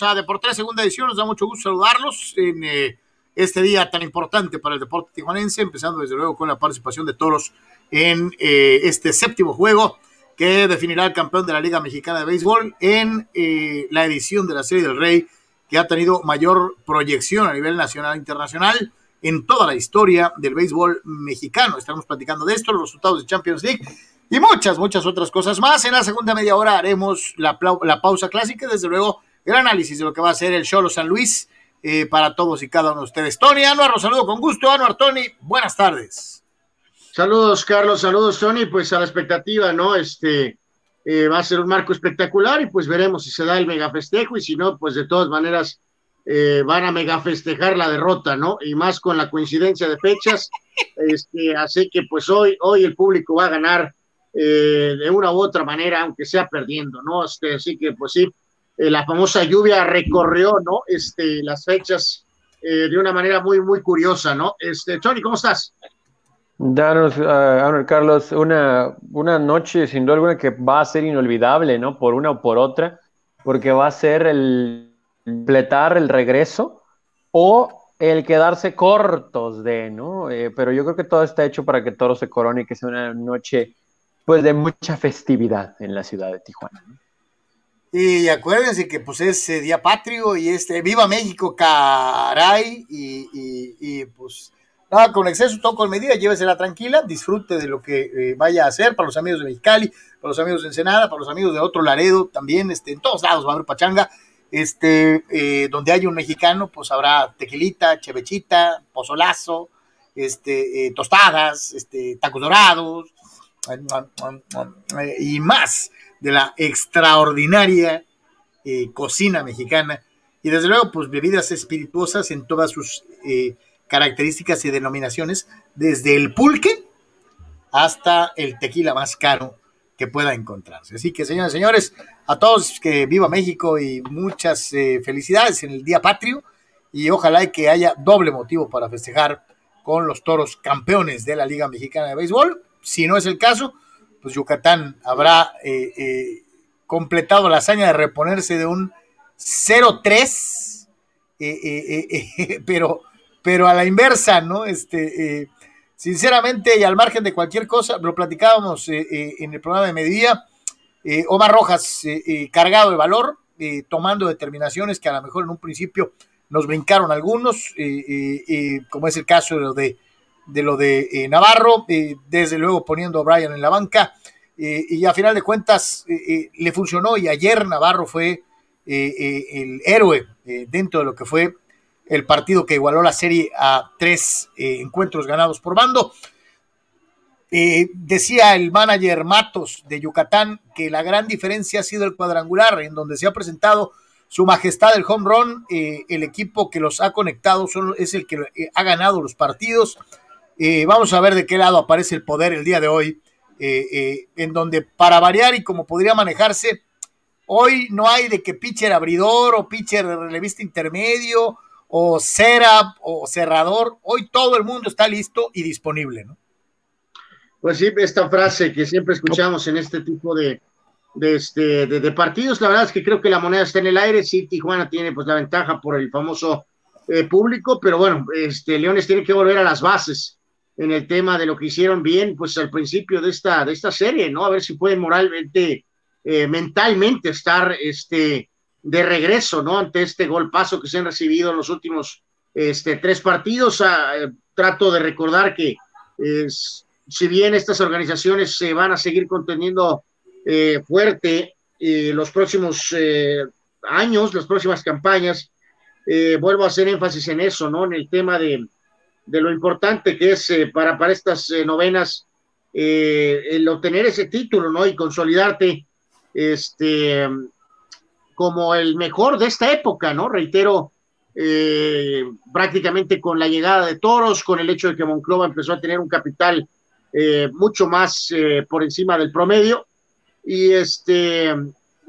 bienvenidos a Deportes Segunda Edición. Nos da mucho gusto saludarlos en eh, este día tan importante para el deporte tijuanense, empezando desde luego con la participación de Toros en eh, este séptimo juego que definirá el campeón de la Liga Mexicana de Béisbol en eh, la edición de la Serie del Rey, que ha tenido mayor proyección a nivel nacional e internacional en toda la historia del béisbol mexicano. Estamos platicando de esto, los resultados de Champions League y muchas, muchas otras cosas más. En la segunda media hora haremos la, la pausa clásica y desde luego el análisis de lo que va a ser el Cholo San Luis eh, para todos y cada uno de ustedes. Tony Anuar, los saludo con gusto. Anuar, Tony, buenas tardes. Saludos, Carlos, saludos, Tony, pues a la expectativa, ¿no? Este eh, va a ser un marco espectacular y pues veremos si se da el mega festejo y si no, pues de todas maneras eh, van a mega festejar la derrota, ¿no? Y más con la coincidencia de fechas, este, así que pues hoy, hoy el público va a ganar de una u otra manera, aunque sea perdiendo, ¿no? Este, así que pues sí, eh, la famosa lluvia recorrió, ¿no? Este, las fechas eh, de una manera muy, muy curiosa, ¿no? Este, Tony, ¿cómo estás? Danos, uh, Carlos, una, una noche sin duda alguna que va a ser inolvidable, ¿no? Por una o por otra, porque va a ser el completar el regreso o el quedarse cortos de, ¿no? Eh, pero yo creo que todo está hecho para que todo se corone y que sea una noche, pues, de mucha festividad en la ciudad de Tijuana. ¿no? Y acuérdense que pues es eh, Día Patrio y este, viva México, caray, y, y, pues nada, con exceso, todo con medida, llévesela tranquila, disfrute de lo que eh, vaya a hacer para los amigos de Mexicali, para los amigos de Ensenada, para los amigos de otro Laredo también, este, en todos lados va a haber pachanga, este, donde hay un mexicano, pues habrá tequilita, chevechita, pozolazo, este, tostadas, este, tacos dorados, y más de la extraordinaria eh, cocina mexicana y desde luego pues bebidas espirituosas en todas sus eh, características y denominaciones, desde el pulque hasta el tequila más caro que pueda encontrarse. Así que señores señores, a todos que viva México y muchas eh, felicidades en el Día Patrio y ojalá que haya doble motivo para festejar con los toros campeones de la Liga Mexicana de Béisbol. Si no es el caso, pues Yucatán habrá eh, eh, completado la hazaña de reponerse de un 0-3, eh, pero, pero a la inversa, ¿no? Este, sinceramente y al margen de cualquier cosa, lo platicábamos en el programa de mediodía, Omar Rojas cargado de valor, tomando determinaciones que a lo mejor en un principio nos brincaron algunos, como es el caso de de lo de eh, Navarro, eh, desde luego poniendo a Brian en la banca, eh, y a final de cuentas le funcionó y ayer Navarro fue el héroe dentro de lo que fue el partido que igualó la serie a tres encuentros ganados por bando. decía el manager Matos de Yucatán que la gran diferencia ha sido el cuadrangular, en donde se ha presentado su majestad el home run, el equipo que los ha conectado es el que ha ganado los partidos, eh, vamos a ver de qué lado aparece el poder el día de hoy, eh, eh, en donde para variar y como podría manejarse, hoy no hay de que pitcher abridor o pitcher relevista intermedio o setup o cerrador, hoy todo el mundo está listo y disponible, ¿no? Pues sí, esta frase que siempre escuchamos en este tipo de, de, este, de, partidos, la verdad es que creo que la moneda está en el aire, sí, Tijuana tiene pues la ventaja por el famoso público, pero bueno, este, Leones tiene que volver a las bases en el tema de lo que hicieron bien, pues al principio de esta, de esta serie, ¿no? A ver si pueden moralmente, eh, mentalmente estar este, de regreso, ¿no? Ante este golpazo que se han recibido en los últimos este, tres partidos. Ah, eh, trato de recordar que si bien estas organizaciones se van a seguir conteniendo eh, fuerte los próximos años, las próximas campañas, vuelvo a hacer énfasis en eso, ¿no? En el tema de de lo importante que es eh, para, para estas eh, novenas eh, el obtener ese título, ¿no? Y consolidarte este, como el mejor de esta época, ¿no? Reitero, prácticamente con la llegada de Toros, con el hecho de que Monclova empezó a tener un capital mucho más por encima del promedio. Y, este,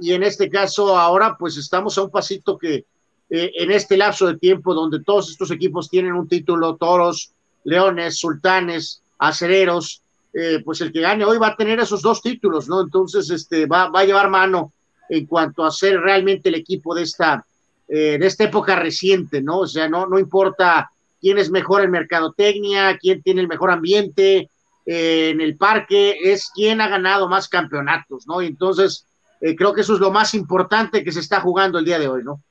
y en este caso ahora pues estamos a un pasito que eh, en este lapso de tiempo donde todos estos equipos tienen un título, toros, leones, sultanes, acereros, eh, pues el que gane hoy va a tener esos dos títulos, ¿no? Entonces, este, va, va a llevar mano en cuanto a ser realmente el equipo de esta, en esta época reciente, ¿no? O sea, no, no importa quién es mejor en mercadotecnia, quién tiene el mejor ambiente eh, en el parque, es quién ha ganado más campeonatos, ¿no? Y entonces eh, creo que eso es lo más importante que se está jugando el día de hoy, ¿no?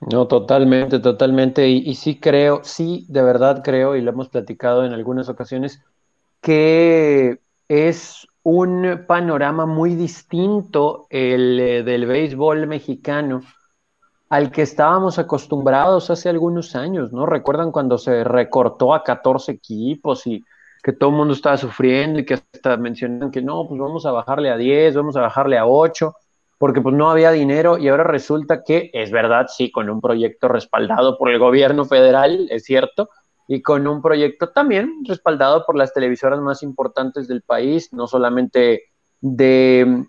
No, totalmente, totalmente. Y, y, sí creo, sí, de verdad creo, y lo hemos platicado en algunas ocasiones, que es un panorama muy distinto el eh, del béisbol mexicano al que estábamos acostumbrados hace algunos años, ¿no? Recuerdan cuando se recortó a 14 equipos y que todo el mundo estaba sufriendo y que hasta mencionan que no, pues vamos a bajarle a 10, vamos a bajarle a 8, porque pues no había dinero y ahora resulta que es verdad, sí, con un proyecto respaldado por el gobierno federal, es cierto, y con un proyecto también respaldado por las televisoras más importantes del país, no solamente de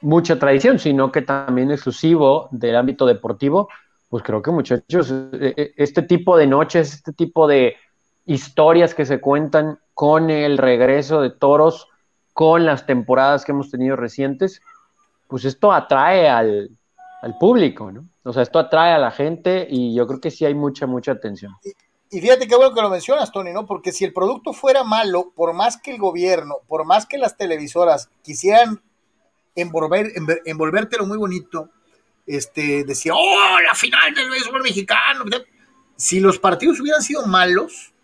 mucha tradición, sino que también exclusivo del ámbito deportivo, pues creo que muchachos, e, e, este tipo de noches, este tipo de historias que se cuentan con el regreso de toros, con las temporadas que hemos tenido recientes, pues esto atrae al, al público, ¿no? O sea, esto atrae a la gente y yo creo que sí hay mucha, mucha atención. Y fíjate qué bueno que lo mencionas, Tony, ¿no? Porque si el producto fuera malo, por más que el gobierno, por más que las televisoras quisieran envolver, envolvértelo muy bonito, este, decía, oh, la final del béisbol mexicano. Si los partidos hubieran sido malos,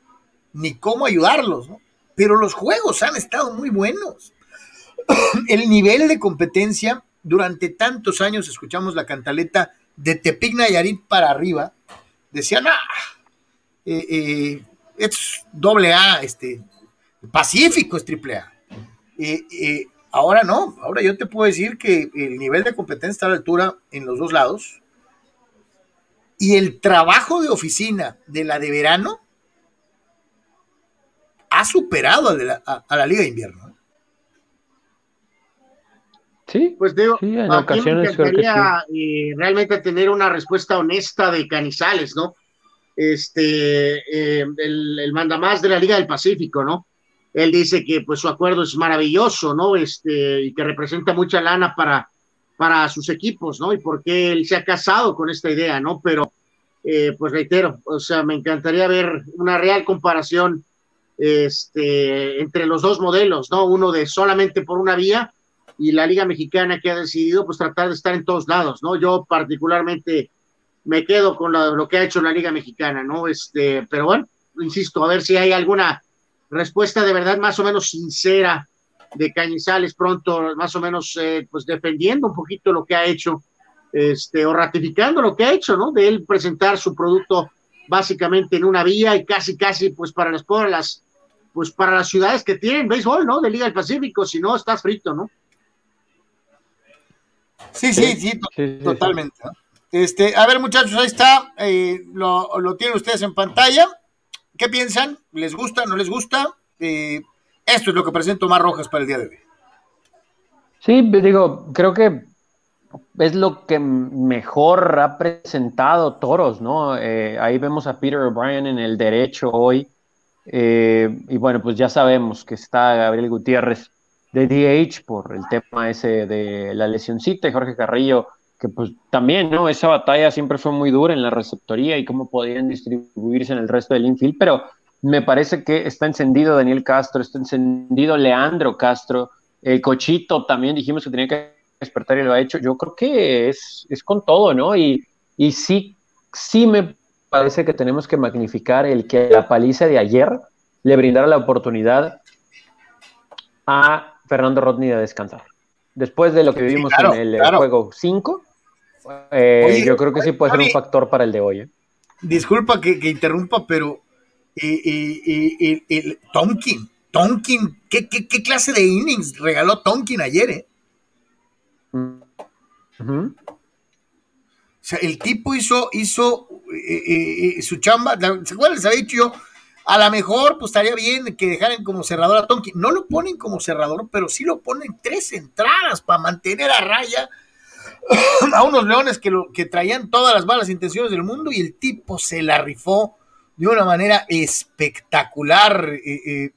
ni cómo ayudarlos, ¿no? Pero los juegos han estado muy buenos. el nivel de competencia, durante tantos años escuchamos la cantaleta de Tepic Nayarit para arriba, decían, ah, eh, eh, es doble A, este, Pacífico es triple A. Eh, ahora no, ahora yo te puedo decir que el nivel de competencia está a la altura en los dos lados. Y el trabajo de oficina de la de verano ha superado a, la, Liga de Invierno. Sí, pues digo, en ocasiones me encantaría realmente tener una respuesta honesta de Canizales, ¿no? este, eh, el, el mandamás de la Liga del Pacífico, ¿no? Él dice que pues su acuerdo es maravilloso, ¿no? Este, y que representa mucha lana para, para sus equipos, ¿no? Y porque él se ha casado con esta idea, ¿no? Pero, eh, pues reitero, o sea, me encantaría ver una real comparación este, entre los dos modelos, ¿no? Uno de solamente por una vía y la Liga Mexicana que ha decidido pues tratar de estar en todos lados, ¿no? Yo particularmente me quedo con lo, que ha hecho la Liga Mexicana, ¿no? Este, pero bueno, insisto, a ver si hay alguna respuesta de verdad más o menos sincera de Cañizales pronto, más o menos, eh, pues defendiendo un poquito lo que ha hecho, este, o ratificando lo que ha hecho, ¿no? De él presentar su producto básicamente en una vía y casi, casi, pues para las, las, pues para las ciudades que tienen béisbol, ¿no? De Liga del Pacífico, si no, estás frito, ¿no? Sí, sí, sí, totalmente. Este, a ver, muchachos, ahí está. Eh, lo, tienen ustedes en pantalla. ¿Qué piensan? ¿Les gusta? ¿No les gusta? Eh, esto es lo que presenta Omar Rojas para el día de hoy. Sí, digo, creo que es lo que mejor ha presentado Toros, ¿no? Eh, ahí vemos a Peter O'Brien en el derecho hoy. y bueno, pues ya sabemos que está Gabriel Gutiérrez de DH por el tema ese de la lesioncita y Jorge Carrillo que pues también, ¿no? Esa batalla siempre fue muy dura en la receptoría y cómo podían distribuirse en el resto del infield, pero me parece que está encendido Daniel Castro, está encendido Leandro Castro, el Cochito también dijimos que tenía que despertar y lo ha hecho. Yo creo que es, es con todo, ¿no? Y, y sí, sí me parece que tenemos que magnificar el que la paliza de ayer le brindara la oportunidad a Fernando Rodney de descansar. Después de lo que vivimos en el juego 5, eh, yo creo que sí puede ser un factor para el de hoy. ¿eh? Disculpa que, interrumpa, pero eh, Tonkin, Tonkin, ¿qué, clase de innings regaló Tonkin ayer? Eh? O sea, el tipo hizo, hizo su chamba. ¿Se acuerdan? Les había dicho yo, a lo mejor pues estaría bien que dejaran como cerrador a Tonkin. No lo ponen como cerrador, pero sí lo ponen tres entradas para mantener a raya a unos leones que, lo, que traían todas las malas intenciones del mundo y el tipo se la rifó de una manera espectacular. Eh, eh,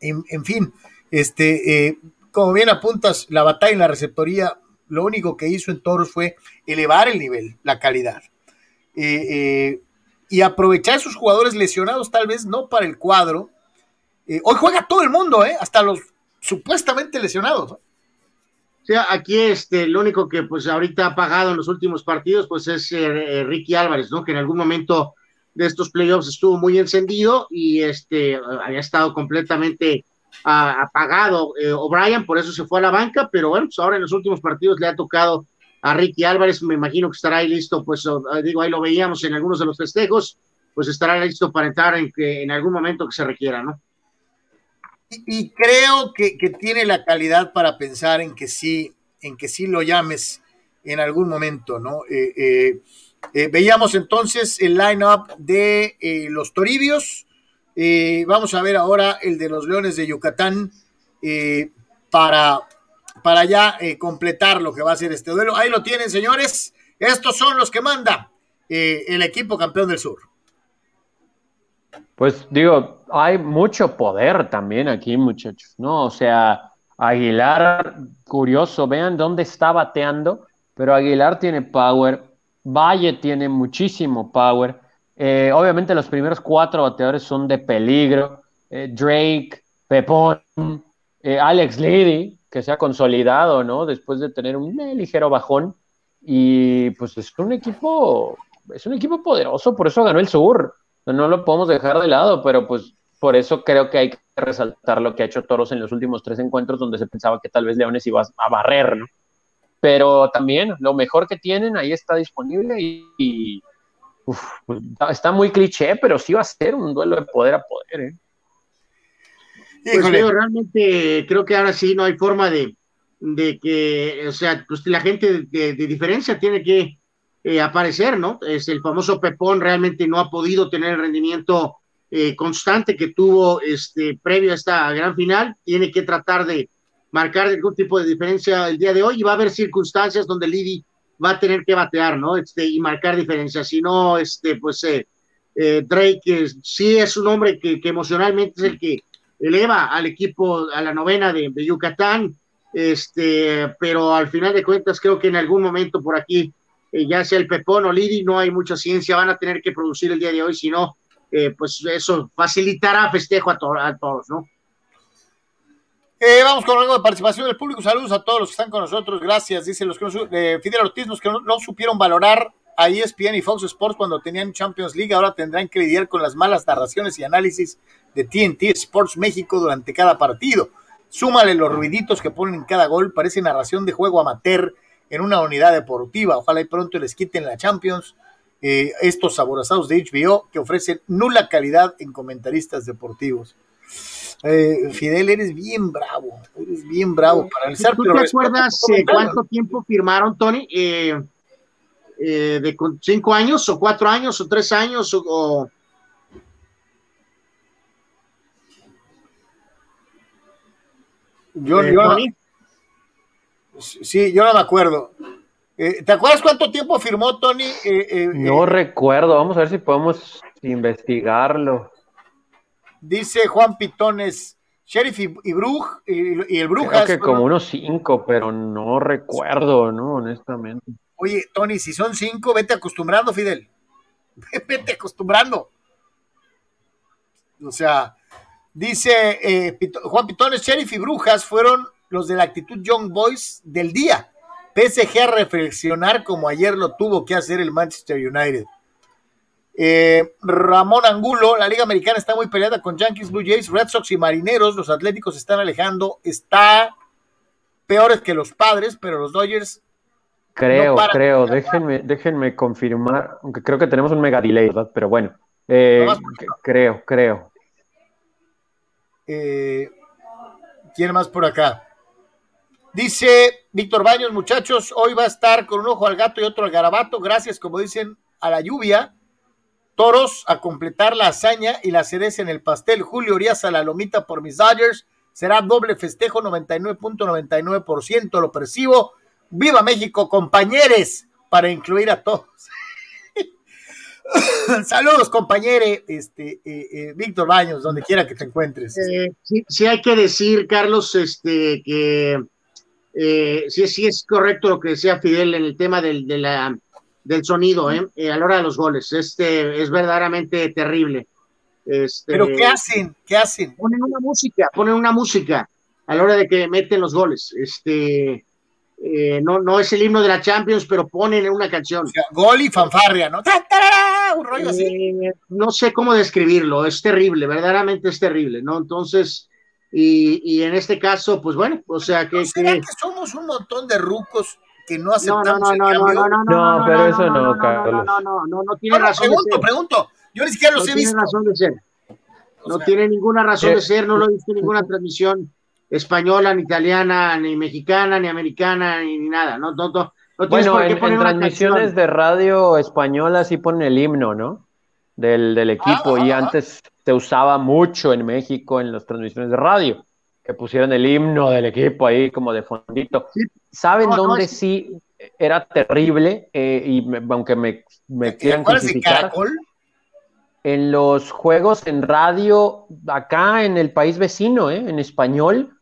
en, fin, este, eh, como bien apuntas, la batalla en la receptoría lo único que hizo en Toros fue elevar el nivel, la calidad. Y aprovechar sus jugadores lesionados, tal vez no para el cuadro. Eh, hoy juega todo el mundo, hasta los supuestamente lesionados. Sea, aquí este, lo único que pues ahorita ha pagado en los últimos partidos, pues es Ricky Álvarez, ¿no? Que en algún momento de estos playoffs estuvo muy encendido y este había estado completamente apagado eh, O'Brien, por eso se fue a la banca, pero bueno, pues ahora en los últimos partidos le ha tocado a Ricky Álvarez, me imagino que estará ahí listo, pues digo, ahí lo veíamos en algunos de los festejos, pues estará listo para entrar en, que, en algún momento que se requiera, ¿no? Y, creo que, tiene la calidad para pensar en que sí, en que sí lo llames en algún momento, ¿no? Eh, eh, veíamos entonces el line-up de los Toribios, eh, vamos a ver ahora el de los Leones de Yucatán eh, para, para ya eh, completar lo que va a ser este duelo. Ahí lo tienen, señores. Estos son los que manda el equipo campeón del sur. Pues digo, hay mucho poder también aquí, muchachos, ¿no? O sea, Aguilar, curioso, vean dónde está bateando, pero Aguilar tiene power, Valle tiene muchísimo power. Eh, obviamente los primeros cuatro bateadores son de peligro. Eh, Drake, Pepón, eh, Alex Lady, que se ha consolidado, ¿no? Después de tener un ligero bajón. Y pues es un equipo, es un equipo poderoso, por eso ganó el Sur. No lo podemos dejar de lado, pero pues por eso creo que hay que resaltar lo que ha hecho Toros en los últimos tres encuentros donde se pensaba que tal vez Leones iba a barrer, ¿no? Pero también lo mejor que tienen ahí está disponible y está muy cliché, pero sí va a ser un duelo de poder a poder. ¿eh? Pues realmente creo que ahora sí no hay forma de, de que, o sea, pues la gente de, diferencia tiene que eh, aparecer, ¿no? Es el famoso Pepón realmente no ha podido tener el rendimiento eh, constante que tuvo este previo a esta gran final, tiene que tratar de marcar algún tipo de diferencia el día de hoy y va a haber circunstancias donde Lidi va a tener que batear, ¿no? Este, y marcar diferencias. Si no, este, pues eh, eh, Drake sí es un hombre que, emocionalmente es el que eleva al equipo a la novena de, Yucatán, este, pero al final de cuentas creo que en algún momento por aquí, eh, ya sea el Pepón o Lidi, no hay mucha ciencia, van a tener que producir el día de hoy, si no, pues eso facilitará festejo a, a todos, ¿no? Eh, vamos con algo de participación del público. Saludos a todos los que están con nosotros. Gracias, dice los que no, eh, Fidel Ortiz, los que no, supieron valorar a ESPN y Fox Sports cuando tenían Champions League, ahora tendrán que lidiar con las malas narraciones y análisis de TNT Sports México durante cada partido. Súmale los ruiditos que ponen en cada gol, parece narración de juego amateur en una unidad deportiva. Ojalá y pronto les quiten la Champions. Eh, estos aborazados de HBO que ofrecen nula calidad en comentaristas deportivos. Eh, Fidel, eres bien bravo, eres bien bravo para analizar. ¿Tú te acuerdas eh, cuánto tiempo firmaron, Tony? Eh, ¿De cinco años o cuatro años o tres años o...? Yo, yo sí, yo no me acuerdo. ¿Te acuerdas cuánto tiempo firmó Tony? no recuerdo, vamos a ver si podemos investigarlo. Dice Juan Pitones, Sheriff y, y, y, el Brujas. Creo que como unos cinco, pero no recuerdo, ¿no? Honestamente. Oye, Tony, si son cinco, vete acostumbrando, Fidel. vete acostumbrando. O sea, dice eh, Juan Pitones, Sheriff y Brujas fueron los de la actitud Young Boys del día. PSG a reflexionar como ayer lo tuvo que hacer el Manchester United. Eh, Ramón Angulo, la Liga Americana está muy peleada con Yankees, Blue Jays, Red Sox y Marineros. Los Atléticos se están alejando. Está peores que los padres, pero los Dodgers. Creo, creo. Déjenme, déjenme confirmar, aunque creo que tenemos un mega delay, ¿verdad? Pero bueno, eh, creo, creo. Eh, ¿Quién más por acá? Dice Víctor Baños, muchachos, hoy va a estar con un ojo al gato y otro al garabato, gracias, como dicen, a la lluvia Toros a completar la hazaña y la cereza en el pastel. Julio Urias a la lomita por mis Dodgers. Será doble festejo, 99.99%. Lo percibo. ¡Viva México, compañeros! Para incluir a todos. Saludos, compañeros. Este, eh, eh, Víctor Baños, donde quiera que te encuentres. Eh, sí, sí, hay que decir, Carlos, este, que eh, sí, sí es correcto lo que decía Fidel en el tema del, de la, del sonido, ¿eh? a la hora de los goles. Este es verdaderamente terrible. Este, ¿Pero qué hacen? ¿Qué hacen? Ponen una música, ponen una música a la hora de que meten los goles. Este, eh, no, no es el himno de la Champions, pero ponen una canción. gol y fanfarria, ¿no? Un rollo así. Eh, no sé cómo describirlo, es terrible, verdaderamente es terrible, ¿no? Entonces, y, y en este caso, pues bueno, o sea que. ¿Será que, somos un montón de rucos que no aceptamos no, no, no, no, no, no, no, pero eso no, Carlos. No, no, no, no, tiene razón. Pregunto, pregunto. Yo ni siquiera los he visto. No tiene razón de ser. No tiene ninguna razón de ser, no lo he visto en ninguna transmisión española, ni italiana, ni mexicana, ni americana, ni, nada. No, no, no, bueno, en, transmisiones de radio española sí ponen el himno, ¿no? Del, del equipo. y antes se usaba mucho en México en las transmisiones de radio, que pusieron el himno del equipo ahí como de fondito. ¿Saben dónde sí era terrible? Eh, y aunque me, me quieran criticar en los juegos en radio acá en el país vecino, ¿eh? en español,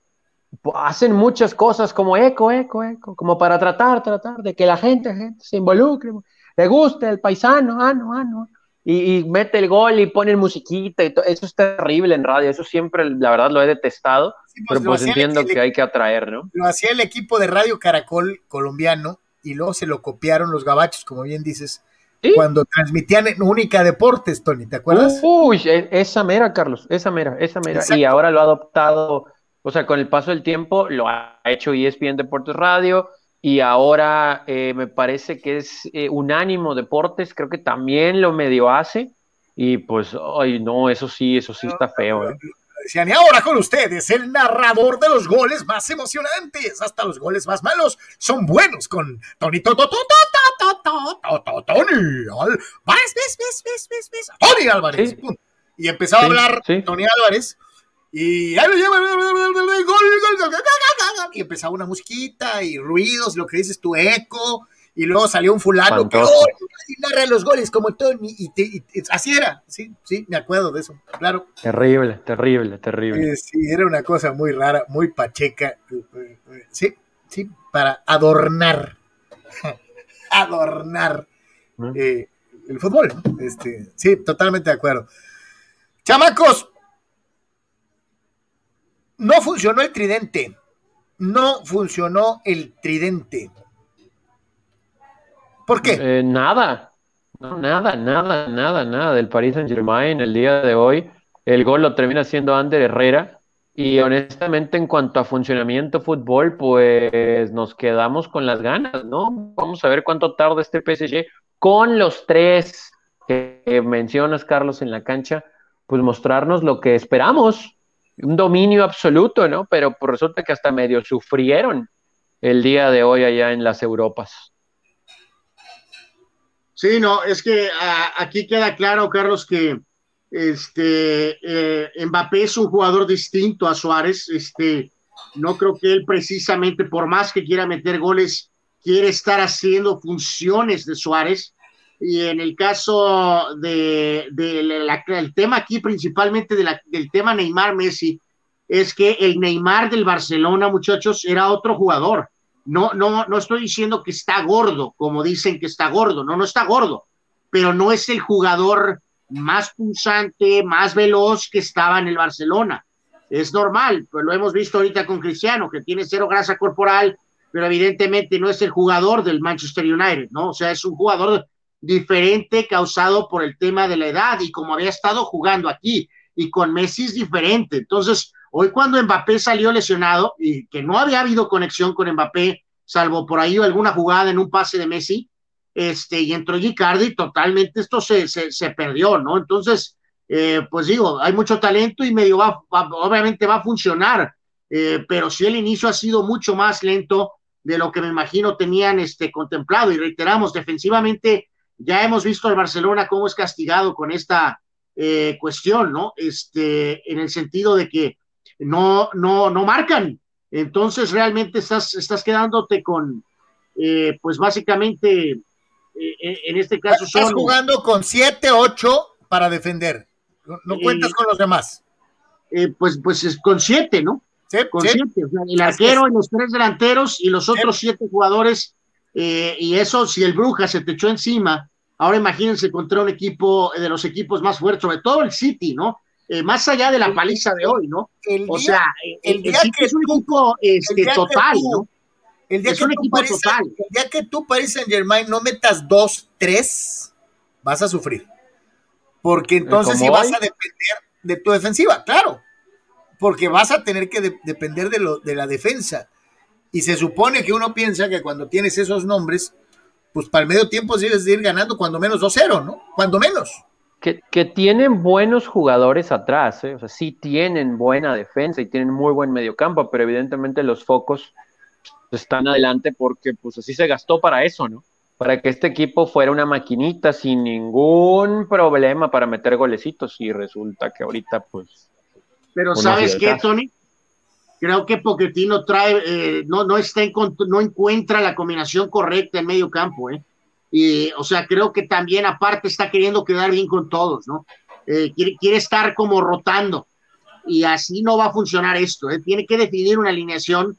hacen muchas cosas como eco, eco, eco, como para tratar, tratar de que la gente, gente se involucre, le guste el paisano, ah, no, ah, no. Y, mete el gol y pone musiquita y todo. Eso es terrible en radio, eso siempre, la verdad, lo he detestado, pues pero pues entiendo que hay que atraer, ¿no? Lo hacía el equipo de Radio Caracol colombiano y luego se lo copiaron los gabachos, como bien dices, cuando transmitían en Única Deportes, Tony, ¿te acuerdas? Uy, e, esa mera, Carlos, esa mera, esa mera. Y ahora lo ha adoptado, o sea, con el paso del tiempo lo ha hecho ESPN Deportes Radio y ahora eh, me parece que es eh, Unánimo Deportes, creo que también lo medio hace. Y pues, ay, no, eso sí, eso sí está feo. ¿eh? Y ahora con ustedes, el narrador de los goles más emocionantes, hasta los goles más malos, son buenos con Tony Tony Tony Álvarez. Y empezaba a hablar Tony Álvarez y y empezaba una musiquita y ruidos, lo que dices tu eco, y luego salió un fulano que y narra los goles como Tony, y, así era, sí, sí, me acuerdo de eso, claro. Terrible, terrible, terrible. sí, era una cosa muy rara, muy pacheca, sí, sí, para adornar, adornar eh, el fútbol, este, sí, totalmente de acuerdo. Chamacos, no funcionó el tridente. No funcionó el tridente. ¿Por qué? Eh, nada. nada, nada, nada, nada del Paris Saint Germain el día de hoy. El gol lo termina siendo Ander Herrera. Y honestamente, en cuanto a funcionamiento fútbol, pues nos quedamos con las ganas, ¿no? Vamos a ver cuánto tarda este PSG con los tres que mencionas, Carlos, en la cancha, pues mostrarnos lo que esperamos, un dominio absoluto, ¿no? Pero pues resulta que hasta medio sufrieron el día de hoy allá en las Europas. Sí, no, es que aquí queda claro, Carlos, que este eh, Mbappé es un jugador distinto a Suárez. Este, no creo que él precisamente, por más que quiera meter goles, quiere estar haciendo funciones de Suárez. Y en el caso de, el tema aquí, principalmente del tema Neymar Messi, es que el Neymar del Barcelona, muchachos, era otro jugador. No, no, no estoy diciendo que está gordo, como dicen que está gordo, no, no está gordo, pero no es el jugador más pulsante, más veloz que estaba en el Barcelona. Es normal, pues lo hemos visto ahorita con Cristiano, que tiene cero grasa corporal, pero evidentemente no es el jugador del Manchester United, ¿no? O sea, es un jugador diferente causado por el tema de la edad y como había estado jugando aquí y con Messi es diferente. Entonces, hoy cuando Mbappé salió lesionado y que no había habido conexión con Mbappé, salvo por ahí alguna jugada en un pase de Messi, este, y entró Gicardi, totalmente esto se, se, perdió, ¿no? Entonces, eh, pues digo, hay mucho talento y medio va, obviamente va a funcionar, eh, pero sí el inicio ha sido mucho más lento de lo que me imagino tenían este, contemplado. Y reiteramos, defensivamente ya hemos visto al Barcelona cómo es castigado con esta eh, cuestión, ¿no? Este, en el sentido de que no, no, no marcan. Entonces realmente estás, estás quedándote con, eh, pues básicamente, eh, en este caso Estás jugando con 7, 8 para defender. No, cuentas con los demás. pues, pues es con 7, ¿no? consciente. el arquero y los tres delanteros y los otros siete jugadores, eh, y eso si el Bruja se te echó encima, ahora imagínense contra un equipo de los equipos más fuertes, sobre todo el City, ¿no? Eh, más allá de la paliza de hoy, ¿no? o sea, el, City es un equipo este, total, ¿no? El día, que tú total. el día que tú, Paris Saint Germain, no metas dos, tres, vas a sufrir. Porque entonces sí vas a depender de tu defensiva, claro porque vas a tener que depender de, lo, de la defensa. Y se supone que uno piensa que cuando tienes esos nombres, pues para el medio tiempo debes de ir ganando cuando menos 2-0, ¿no? Cuando menos. Que, tienen buenos jugadores atrás, ¿eh? o sea, sí tienen buena defensa y tienen muy buen mediocampo, pero evidentemente los focos están adelante porque pues así se gastó para eso, ¿no? Para que este equipo fuera una maquinita sin ningún problema para meter golecitos y resulta que ahorita pues pero ¿sabes qué, Tony? Creo que Poquetino trae, eh, no, no, está en, no encuentra la combinación correcta en medio campo, ¿eh? Y, o sea, creo que también aparte está queriendo quedar bien con todos, ¿no? Eh, quiere, quiere, estar como rotando y así no va a funcionar esto, ¿eh? Tiene que definir una alineación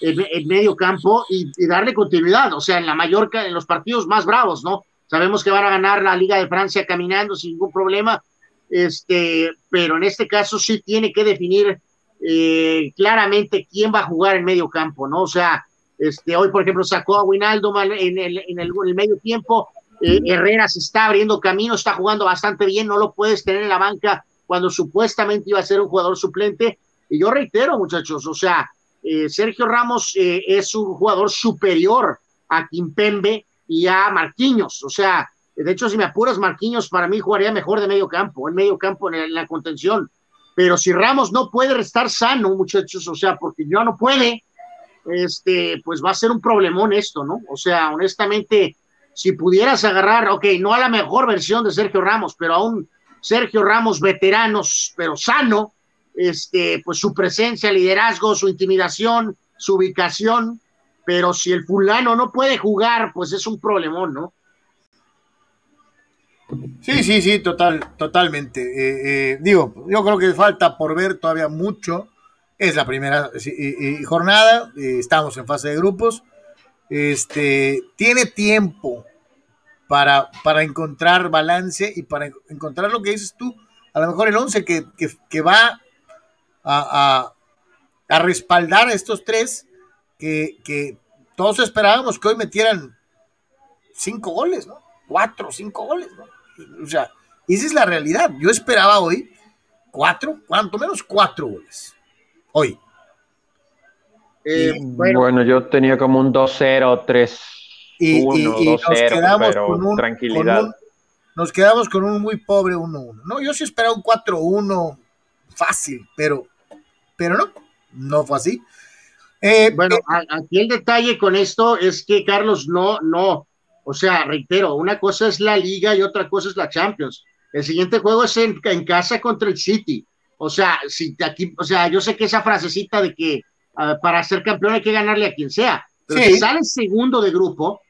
en, medio campo y, y, darle continuidad, o sea, en la Mallorca, en los partidos más bravos, ¿no? Sabemos que van a ganar la Liga de Francia caminando sin ningún problema, este, pero en este caso sí tiene que definir eh, claramente quién va a jugar en medio campo, ¿no? O sea, este, hoy, por ejemplo, sacó a Winaldo en el, en el, medio tiempo, eh, Herrera se está abriendo camino, está jugando bastante bien, no lo puedes tener en la banca cuando supuestamente iba a ser un jugador suplente. Y yo reitero, muchachos, o sea, eh, Sergio Ramos es un jugador superior a Kimpembe y a Marquinhos, o sea, de hecho, si me apuras, Marquinhos para mí jugaría mejor de medio campo, en medio campo, en la contención. Pero si Ramos no puede estar sano, muchachos, o sea, porque ya no puede, este, pues va a ser un problemón esto, ¿no? O sea, honestamente, si pudieras agarrar, ok, no a la mejor versión de Sergio Ramos, pero a un Sergio Ramos veteranos, pero sano, este, pues su presencia, liderazgo, su intimidación, su ubicación, pero si el fulano no puede jugar, pues es un problemón, ¿no? Sí, sí, sí, total, totalmente. Eh, eh, digo, yo creo que falta por ver todavía mucho. Es la primera jornada, eh, estamos en fase de grupos. Este, tiene tiempo para, para encontrar balance y para encontrar lo que dices tú. A lo mejor el 11 que, que, va a, a, respaldar a estos tres que, que todos esperábamos que hoy metieran cinco goles, ¿no? Cuatro, cinco goles, ¿no? O sea, esa es la realidad. Yo esperaba hoy cuatro, cuanto menos cuatro goles. Hoy. Eh, bueno, yo tenía como un 2-0, 3 1 2-0, pero con un, tranquilidad. nos quedamos con un muy pobre 1-1. No, yo sí esperaba un 4-1 fácil, pero, pero no, no fue así. Eh, bueno, eh, aquí el detalle con esto es que Carlos no, no, o sea, reitero, una cosa es la liga y otra cosa es la Champions. El siguiente juego es en, casa contra el City. O sea, si aquí, o sea, yo sé que esa frasecita de que ah, para ser campeón hay que ganarle a quien sea, pero si sales segundo de grupo,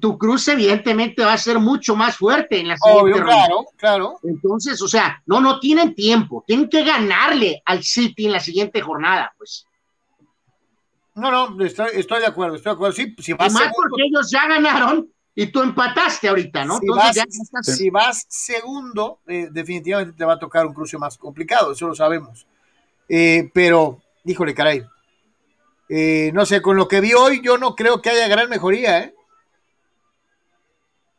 tu cruce evidentemente va a ser mucho más fuerte en la siguiente Obvio, Claro, claro. Entonces, o sea, no, no tienen tiempo, tienen que ganarle al City en la siguiente jornada, pues. No, no, estoy, estoy de acuerdo, estoy de acuerdo. Sí, si más porque ellos ya ganaron y tú empataste ahorita, ¿no? Si, vas, segundo, eh, definitivamente te va a tocar un cruce más complicado, eso lo sabemos. Eh, pero, híjole, caray. Eh, no sé, con lo que vi hoy, yo no creo que haya gran mejoría, ¿eh?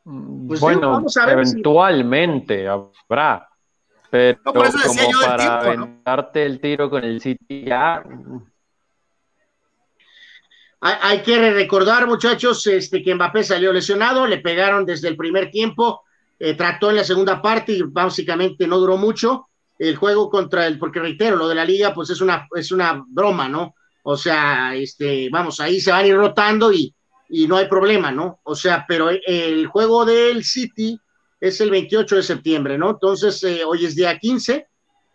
Mm, pues bueno, eventualmente habrá. Pero como para aventarte el tiro con el City ya hay, que recordar, muchachos, este, que Mbappé salió lesionado, le pegaron desde el primer tiempo, eh, trató en la segunda parte y básicamente no duró mucho. El juego contra el, porque reitero, lo de la liga, pues es una, es una broma, ¿no? O sea, este, vamos, ahí se van a ir rotando y, y no hay problema, ¿no? O sea, pero el juego del City es el 28 de septiembre, ¿no? Entonces, eh, hoy es día 15,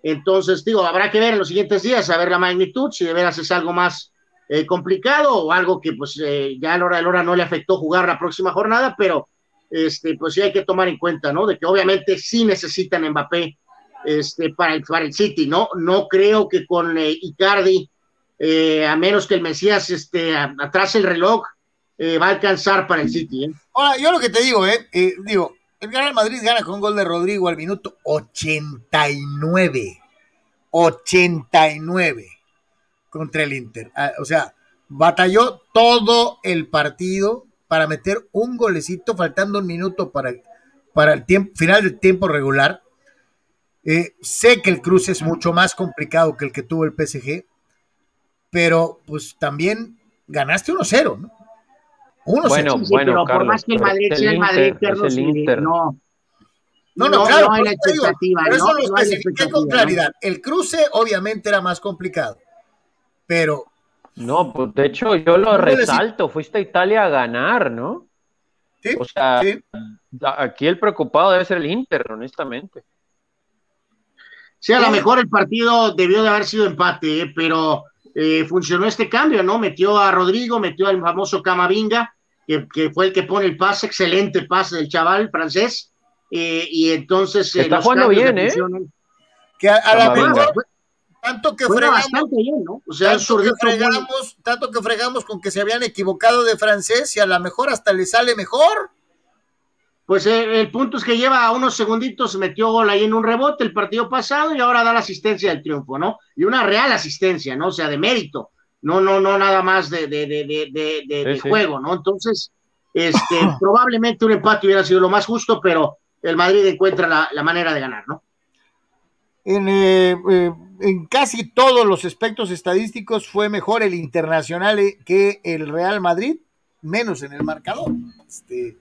entonces, digo, habrá que ver en los siguientes días, a ver la magnitud, si de veras es algo más eh, complicado o algo que pues eh, ya a la hora de la hora no le afectó jugar la próxima jornada, pero este, pues sí hay que tomar en cuenta, ¿no? De que obviamente sí necesitan Mbappé este, para, el, para el City, ¿no? No creo que con eh, Icardi eh, a menos que el Mesías este, atrás el reloj, eh, va a alcanzar para el City. ¿eh? Ahora, yo lo que te digo, eh, digo, el Real Madrid gana con un gol de Rodrigo al minuto 89. 89 contra el Inter. Ah, o sea, batalló todo el partido para meter un golecito faltando un minuto para, para el tiempo, final del tiempo regular. sé que el cruce es mucho más complicado que el que tuvo el PSG, pero pues también ganaste 1-0, ¿no? Uno bueno, bueno, pero por más que el Madrid sea el Madrid, Carlos, no. No, no, claro, no hay la expectativa, pero eso lo especifiqué con claridad. El cruce obviamente era más complicado, pero... No, pues de hecho yo lo resalto, fuiste a Italia a ganar, ¿no? Sí, o sea, aquí el preocupado debe ser el Inter, honestamente. Sí, a lo mejor el partido debió de haber sido empate, ¿eh? pero eh, funcionó este cambio, ¿no? Metió a Rodrigo, metió al famoso Camavinga, que, fue el que pone el pase, excelente pase del chaval francés, eh, y entonces... Eh, Está jugando bien, ¿eh? Que a, la mejor, tanto que fregamos, bien, ¿no? O sea, tanto que, fregamos, tanto que fregamos con que se habían equivocado de francés y a lo mejor hasta le sale mejor. Pues eh, el punto es que lleva unos segunditos, metió gol ahí en un rebote el partido pasado y ahora da la asistencia del triunfo, ¿no? Y una real asistencia, ¿no? O sea, de mérito, no, no, no nada más de, de, de, de juego, ¿no? Entonces, este, probablemente un empate hubiera sido lo más justo, pero el Madrid encuentra la, manera de ganar, ¿no? En, eh, eh, en, casi todos los aspectos estadísticos fue mejor el Internacional que el Real Madrid, menos en el marcador. Este,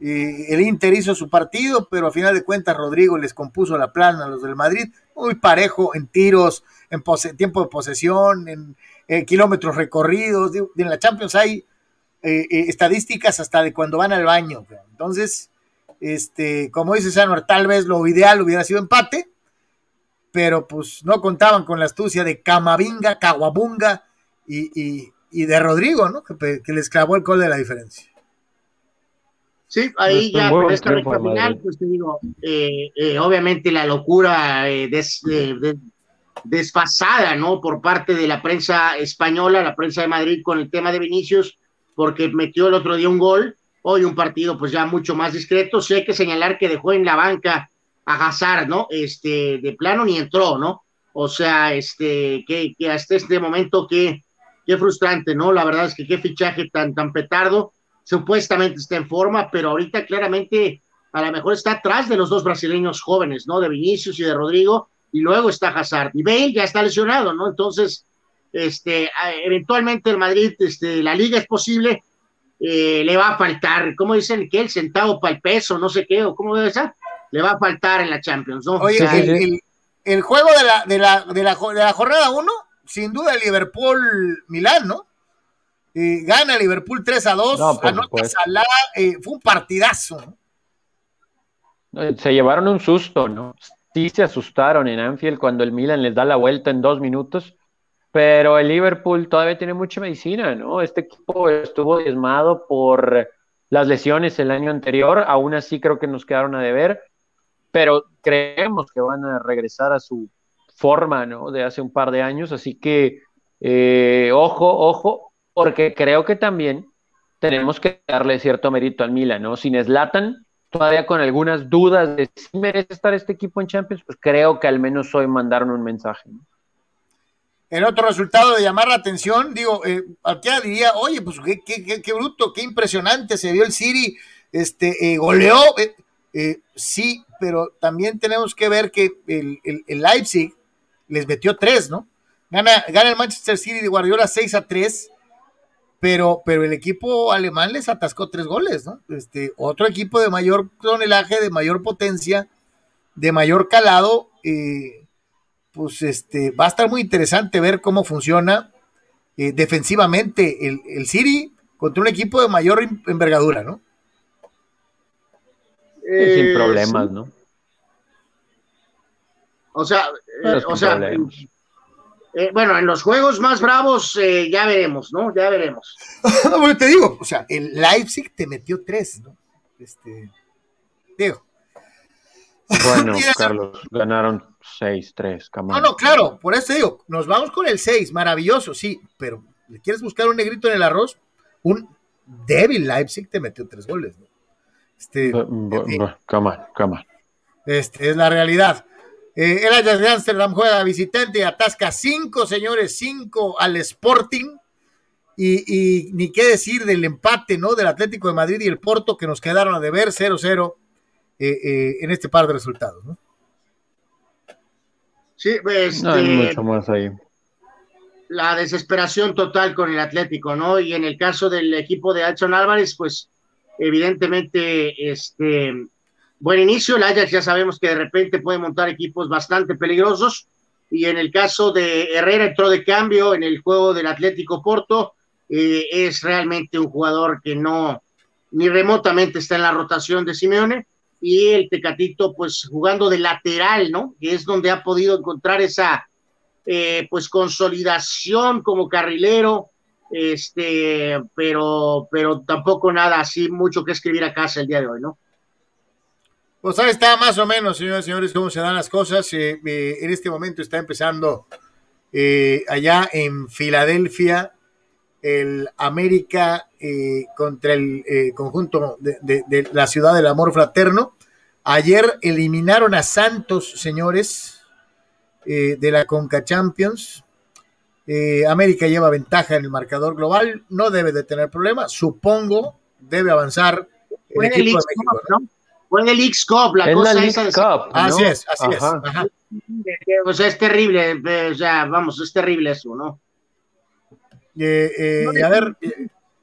el Inter hizo su partido, pero a final de cuentas Rodrigo les compuso la plana a los del Madrid, muy parejo en tiros, en tiempo de posesión, en, kilómetros recorridos. En la Champions hay eh, eh, estadísticas hasta de cuando van al baño. Entonces, este, como dice Sanuar, tal vez lo ideal hubiera sido empate, pero pues no contaban con la astucia de Camavinga, Caguabunga y, de Rodrigo, ¿no? Que, que les clavó el gol de la diferencia. Sí, ahí ya con esta recta final, pues te digo, eh, eh, obviamente la locura eh, desfasada, ¿no? Por parte de la prensa española, la prensa de Madrid con el tema de Vinicius, porque metió el otro día un gol, hoy un partido pues ya mucho más discreto, sí hay que señalar que dejó en la banca a Hazard, ¿no? Este, de plano ni entró, ¿no? O sea, este, que, que hasta este momento, qué, qué frustrante, ¿no? La verdad es que qué fichaje tan, tan petardo, supuestamente está en forma, pero ahorita claramente a lo mejor está atrás de los dos brasileños jóvenes, ¿no? De Vinicius y de Rodrigo, y luego está Hazard. Y Bale ya está lesionado, ¿no? Entonces, este, eventualmente el Madrid, este, la liga es posible, eh, le va a faltar, ¿cómo dicen? que el centavo para el peso, no sé qué, o cómo debe ser, le va a faltar en la Champions, ¿no? Oye, el, juego de la, de la, de la, de la jornada 1, sin duda Liverpool-Milán, ¿no? gana Liverpool 3 a 2, eh, fue un partidazo. Se llevaron un susto, ¿no? Sí se asustaron en Anfield cuando el Milan les da la vuelta en dos minutos, pero el Liverpool todavía tiene mucha medicina, ¿no? Este equipo estuvo diezmado por las lesiones el año anterior, aún así creo que nos quedaron a deber, pero creemos que van a regresar a su forma, ¿no? De hace un par de años, así que eh, ojo, ojo, porque creo que también tenemos que darle cierto mérito al Milan, ¿no? Sin Slatan, todavía con algunas dudas de si merece estar este equipo en Champions, pues creo que al menos hoy mandaron un mensaje. ¿no? El otro resultado de llamar la atención, digo, eh, cualquiera diría, oye, pues qué, qué, qué, bruto, qué impresionante se vio el City, este, eh, goleó, eh, eh, sí, pero también tenemos que ver que el, el, Leipzig les metió tres, ¿no? Gana, gana el Manchester City de Guardiola 6 a 3 pero, pero el equipo alemán les atascó tres goles, ¿no? Este, otro equipo de mayor tonelaje, de mayor potencia, de mayor calado, eh, pues este, va a estar muy interesante ver cómo funciona eh, defensivamente el, el City contra un equipo de mayor envergadura, ¿no? Sin problemas, ¿no? O sea, eh, o sea, eh, bueno, en los juegos más bravos eh, ya veremos, ¿no? Ya veremos. bueno, te digo, o sea, el Leipzig te metió tres, ¿no? Este, digo. Bueno, Carlos, ganaron 6, 3, No, no, claro, por eso digo, nos vamos con el 6, maravilloso, sí, pero ¿le quieres buscar un negrito en el arroz? Un débil Leipzig te metió tres goles, ¿no? Este, come on, come on. Este, es la realidad. Eh, el Ajax de Amsterdam juega visitante y atasca 5, señores, 5 al Sporting. Y, ni qué decir del empate, ¿no? Del Atlético de Madrid y el Porto que nos quedaron a deber 0-0 eh, eh, en este par de resultados, ¿no? Sí, pues. No hay este, mucho más ahí. La desesperación total con el Atlético, ¿no? Y en el caso del equipo de Alson Álvarez, pues evidentemente, este, buen inicio. El Ajax ya sabemos que de repente puede montar equipos bastante peligrosos. Y en el caso de Herrera entró de cambio en el juego del Atlético Porto. Eh, es realmente un jugador que no ni remotamente está en la rotación de Simeone y el Tecatito pues jugando de lateral, ¿no? Que es donde ha podido encontrar esa eh, pues consolidación como carrilero, este, pero, pero tampoco nada así mucho que escribir a casa el día de hoy, ¿no? Pues ahí está más o menos, señores y señores, cómo se dan las cosas. Eh, eh, en este momento está empezando allá en Filadelfia el América eh, contra el eh, conjunto de, la ciudad del amor fraterno. Ayer eliminaron a Santos, señores, eh, de la Conca Champions. América lleva ventaja en el marcador global, no debe de tener problema, supongo, debe avanzar el equipo de México. ¿no? Fue en el X-Cup, la cosa esa. Así es, así es. O sea, es terrible, o sea, vamos, es terrible eso, ¿no? Eh, eh, a ver.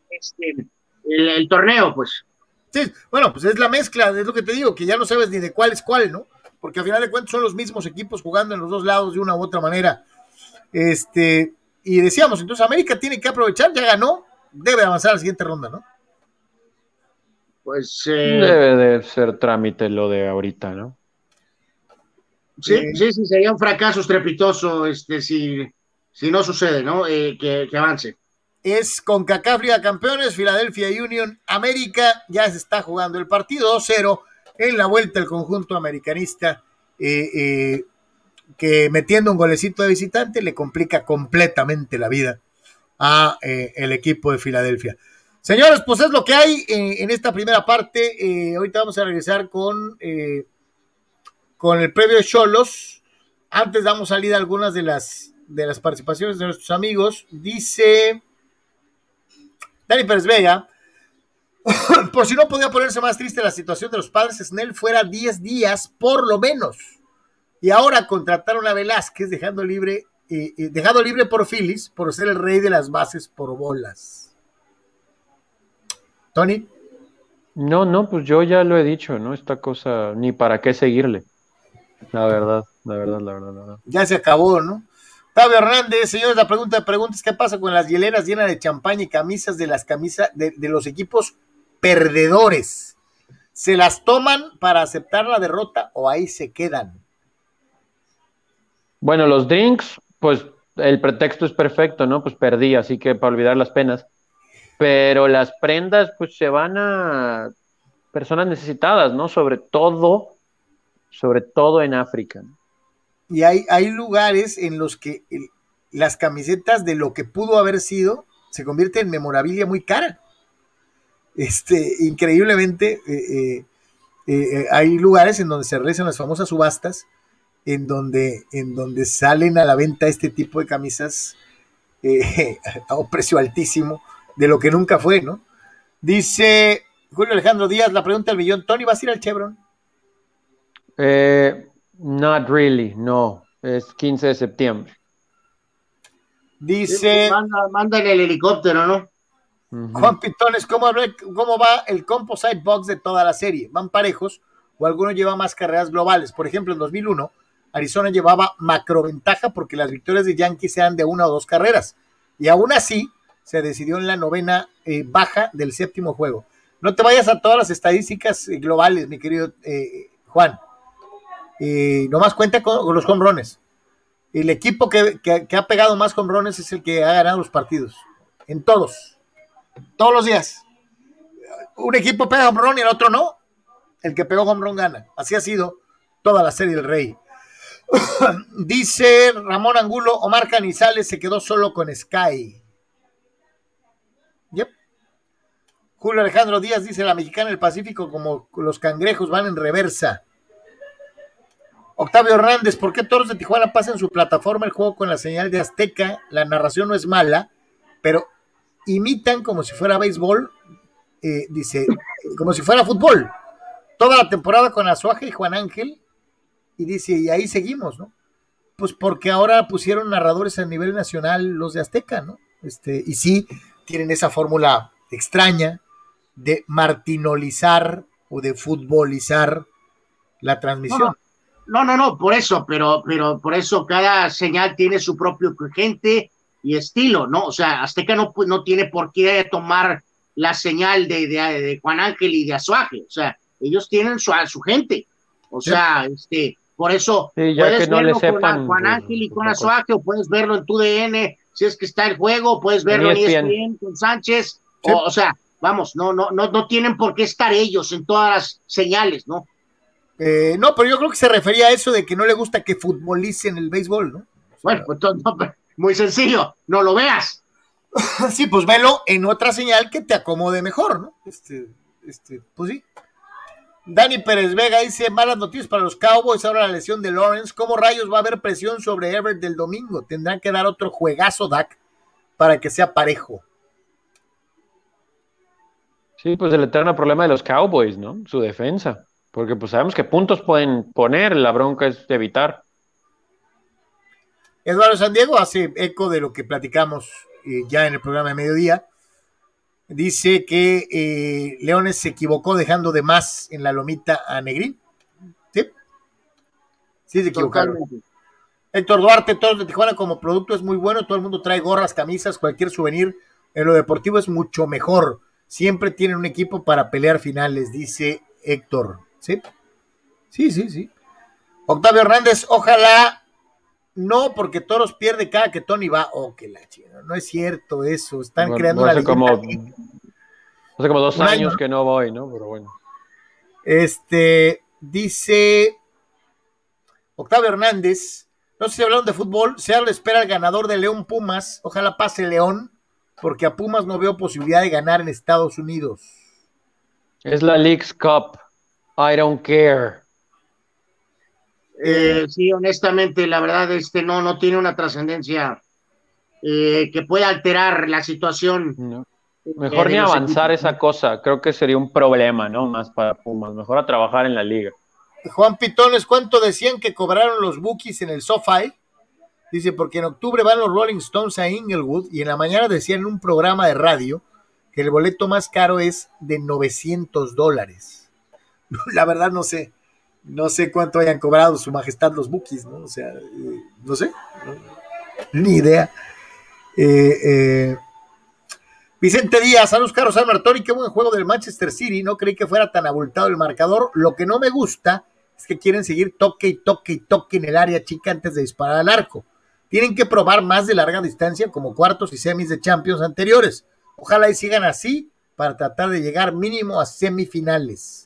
Este, el, torneo, pues. Sí, bueno, pues es la mezcla, es lo que te digo, que ya no sabes ni de cuál es cuál, ¿no? Porque al final de cuentas son los mismos equipos jugando en los dos lados de una u otra manera. Este, y decíamos, entonces América tiene que aprovechar, ya ganó, debe avanzar a la siguiente ronda, ¿no? Pues. Eh, debe de ser trámite lo de ahorita, ¿no? Sí, sí, sí, sería un fracaso estrepitoso, este, si si no sucede, ¿no? Eh, que, avance. Es con Cacafria Campeones, Filadelfia Union, América, ya se está jugando el partido 2-0 en la vuelta el conjunto americanista, eh, eh, que metiendo un golecito de visitante le complica completamente la vida a el equipo de Filadelfia. Señores, pues es lo que hay en esta primera parte. ahorita vamos a regresar con, con el previo de Cholos. Antes damos salida a algunas de las de las participaciones de nuestros amigos. Dice Dani Pérez Vega, por si no podía ponerse más triste la situación de los padres, Snell fuera 10 días por lo menos. Y ahora contrataron a Velázquez dejando libre, eh, eh, dejado libre por Phillies por ser el rey de las bases por bolas. Tony. No, no, pues yo ya lo he dicho, ¿no? Esta cosa, ni para qué seguirle. La verdad, la verdad, la verdad, la verdad. Ya se acabó, ¿no? Fabio Hernández, señores, la pregunta de preguntas, ¿qué pasa con las hieleras llenas de champaña y camisas de las camisas de, los equipos perdedores? ¿Se las toman para aceptar la derrota o ahí se quedan? Bueno, los drinks, pues el pretexto es perfecto, ¿no? Pues perdí, así que para olvidar las penas. Pero las prendas, pues se van a personas necesitadas, ¿no? Sobre todo, sobre todo en África. Y hay, hay lugares en los que las camisetas de lo que pudo haber sido se convierten en memorabilia muy cara. Este, increíblemente, eh, eh, eh, hay lugares en donde se realizan las famosas subastas, en donde, en donde salen a la venta este tipo de camisas a un precio altísimo de lo que nunca fue, ¿no? Dice Julio Alejandro Díaz, la pregunta del millón, Tony, ¿vas a ir al Chevron? Eh, Not really, no. Es 15 de septiembre. Dice. Manda, el helicóptero, ¿no? Juan Pitones, ¿cómo, ¿cómo va el composite box de toda la serie? ¿Van parejos o alguno lleva más carreras globales? Por ejemplo, en 2001, Arizona llevaba macroventaja porque las victorias de Yankees eran de una o dos carreras. Y aún así, se decidió en la novena eh, baja del séptimo juego. No te vayas a todas las estadísticas eh, globales, mi querido eh, Juan y nomás cuenta con, los hombrones. El equipo que, ha pegado más hombrones es el que ha ganado los partidos. En todos. Todos los días. Un equipo pega hombrón y el otro no. El que pegó hombrón gana. Así ha sido toda la serie del Rey. Dice Ramón Angulo, Omar Canizales se quedó solo con Sky. Yep. Julio Alejandro Díaz dice la mexicana del Pacífico como los cangrejos van en reversa. Octavio Hernández, ¿por qué Toros de Tijuana pasan su plataforma el juego con la señal de Azteca? La narración no es mala, pero imitan como si fuera béisbol, eh, dice, como si fuera fútbol. Toda la temporada con Azuaje y Juan Ángel, y dice, y ahí seguimos, ¿no? Pues porque ahora pusieron narradores a nivel nacional los de Azteca, ¿no? Este, y sí, tienen esa fórmula extraña de martinolizar o de futbolizar la transmisión. No, no, no, por eso, pero, pero por eso cada señal tiene su propio gente y estilo, ¿no? O sea, Azteca no, no tiene por qué tomar la señal de, de, Juan Ángel y de Azuaje, o sea, ellos tienen su, a su gente, o sea, este, por eso puedes verlo con Juan Ángel y con Azuaje, o puedes verlo en tu DN, si es que está el juego, puedes verlo en ESPN, e con Sánchez, o, o, sea, vamos, no, no, no, no tienen por qué estar ellos en todas las señales, ¿no? Eh, no, pero yo creo que se refería a eso de que no le gusta que futbolicen el béisbol, ¿no? bueno, pues muy sencillo, no lo veas. sí, pues velo en otra señal que te acomode mejor, ¿no? Este, este, pues sí. Dani Pérez Vega dice, malas noticias para los Cowboys, ahora la lesión de Lawrence. ¿Cómo rayos va a haber presión sobre Everett del domingo? Tendrán que dar otro juegazo, Dak, para que sea parejo. Sí, pues el eterno problema de los Cowboys, ¿no? Su defensa. Porque pues sabemos que puntos pueden poner, la bronca es evitar. Eduardo San Diego hace eco de lo que platicamos eh, ya en el programa de mediodía. Dice que eh, Leones se equivocó dejando de más en la lomita a Negrín. ¿Sí? Sí, se equivocaron. Héctor Duarte, todos de Tijuana como producto es muy bueno. Todo el mundo trae gorras, camisas, cualquier souvenir. En lo deportivo es mucho mejor. Siempre tienen un equipo para pelear finales, dice Héctor. Sí, sí, sí, sí. Octavio Hernández, ojalá no, porque Toros pierde cada que Tony va. Oh, que la chica. No es cierto eso. Están creando una hace como, hace como dos años que no voy, ¿no? Pero bueno. Este, dice Octavio Hernández. No sé si hablaron de fútbol. Seattle espera al ganador de León Pumas. Ojalá pase León, porque a Pumas no veo posibilidad de ganar en Estados Unidos. Es la League's Cup. I don't care. Eh, sí, honestamente, la verdad, este no, no tiene una trascendencia eh, que pueda alterar la situación. Mejor ni avanzar esa cosa, creo que sería un problema, ¿no? Más para Pumas, mejor a trabajar en la liga. Juan Pitones, ¿cuánto decían que cobraron los bookies en el SoFi? Dice, porque en octubre van los Rolling Stones a Inglewood y en la mañana decían en un programa de radio que el boleto más caro es de 900 dólares. la verdad no sé. No sé cuánto hayan cobrado su majestad los bookies, ¿no? O sea, eh, no sé. ni idea. Eh, eh, Vicente Díaz, saludos Carlos Almartori, qué buen juego del Manchester City, no creí que fuera tan abultado el marcador, lo que no me gusta es que quieren seguir toque y toque y toque en el área chica antes de disparar al arco. Tienen que probar más de larga distancia como cuartos y semis de Champions anteriores. Ojalá y sigan así para tratar de llegar mínimo a semifinales.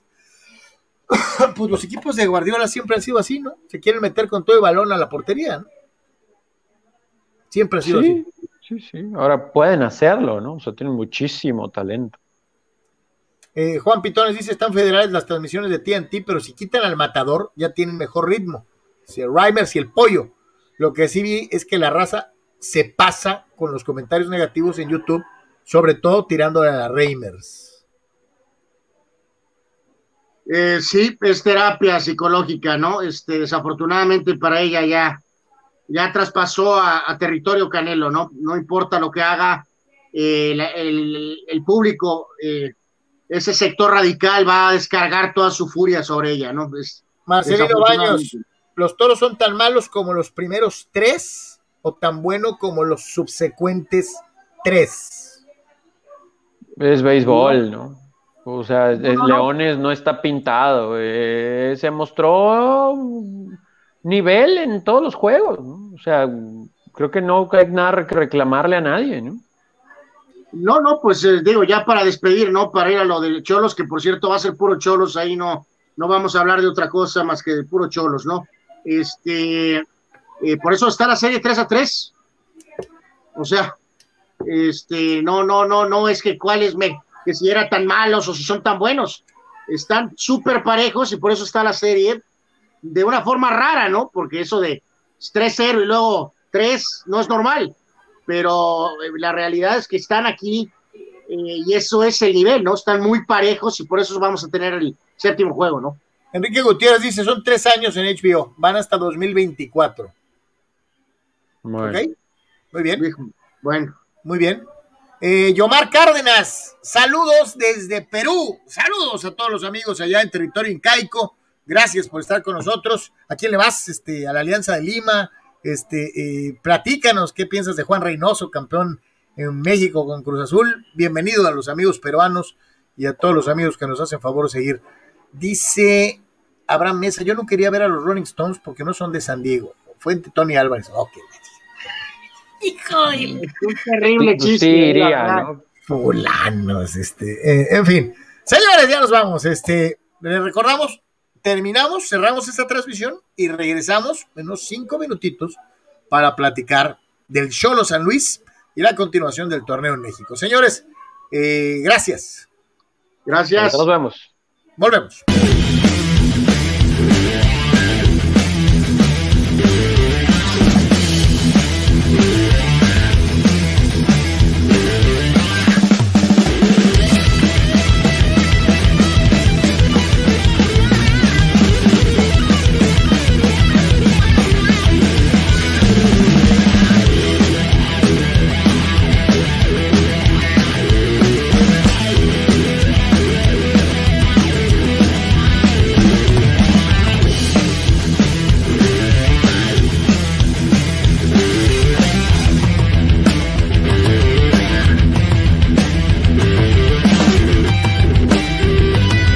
pues los equipos de Guardiola siempre han sido así, ¿no? Se quieren meter con todo el balón a la portería, ¿no? Siempre ha sido así. Sí, sí. Ahora pueden hacerlo, ¿no? O sea, tienen muchísimo talento. Eh, Juan Pitones dice, están federales las transmisiones de TNT, pero si quitan al matador, ya tienen mejor ritmo. Si el Reimers y el pollo. Lo que sí vi es que la raza se pasa con los comentarios negativos en YouTube, sobre todo tirándole a la Reimers. Eh, sí, es terapia psicológica, ¿no? Este, desafortunadamente para ella ya, ya traspasó a, territorio Canelo, ¿no? No importa lo que haga, eh, el, público, eh, ese sector radical va a descargar toda su furia sobre ella, ¿no? Marcelino Baños, ¿los toros son tan malos como los primeros tres o tan buenos como los subsecuentes tres? Es béisbol, ¿no? O sea, Leones no está pintado. Eh, se mostró nivel en todos los juegos. ¿no? O sea, creo que no hay nada que reclamarle a nadie, ¿no? No, no, pues eh, digo, ya para despedir, ¿no? Para ir a lo de Cholos, que por cierto va a ser puro Cholos, ahí no, no vamos a hablar de otra cosa más que de puro Cholos, ¿no? Este, eh, por eso está la serie 3 a 3. O sea, este, no, no, no, no es que cuáles me, que si eran tan malos o si son tan buenos. Están súper parejos y por eso está la serie de una forma rara, ¿no? Porque eso de 3-0 y luego 3 no es normal, pero eh, la realidad es que están aquí eh, y eso es el nivel, ¿no? Están muy parejos y por eso vamos a tener el séptimo juego, ¿no? Enrique Gutiérrez dice, son tres años en HBO, van hasta 2024. Muy bien. Bueno. Muy bien. Eh, Yomar Cárdenas, saludos desde Perú. Saludos a todos los amigos allá en territorio incaico. Gracias por estar con nosotros. ¿A quién le vas? Este, a la Alianza de Lima. Este, eh, platícanos qué piensas de Juan Reynoso, campeón en México con Cruz Azul. Bienvenido a los amigos peruanos y a todos los amigos que nos hacen favor de seguir. Dice Abraham Mesa, yo no quería ver a los Rolling Stones porque no son de San Diego. Fuente Tony Álvarez. Ok. Hijo de... un terrible chiste. Sí, iría, ¿no? Fulanos, este. Eh, en fin. Señores, ya nos vamos. Este, les recordamos, terminamos, cerramos esta transmisión y regresamos en unos cinco minutitos para platicar del Cholo San Luis y la continuación del torneo en México. Señores, eh, gracias. Gracias. Nos vemos. Volvemos.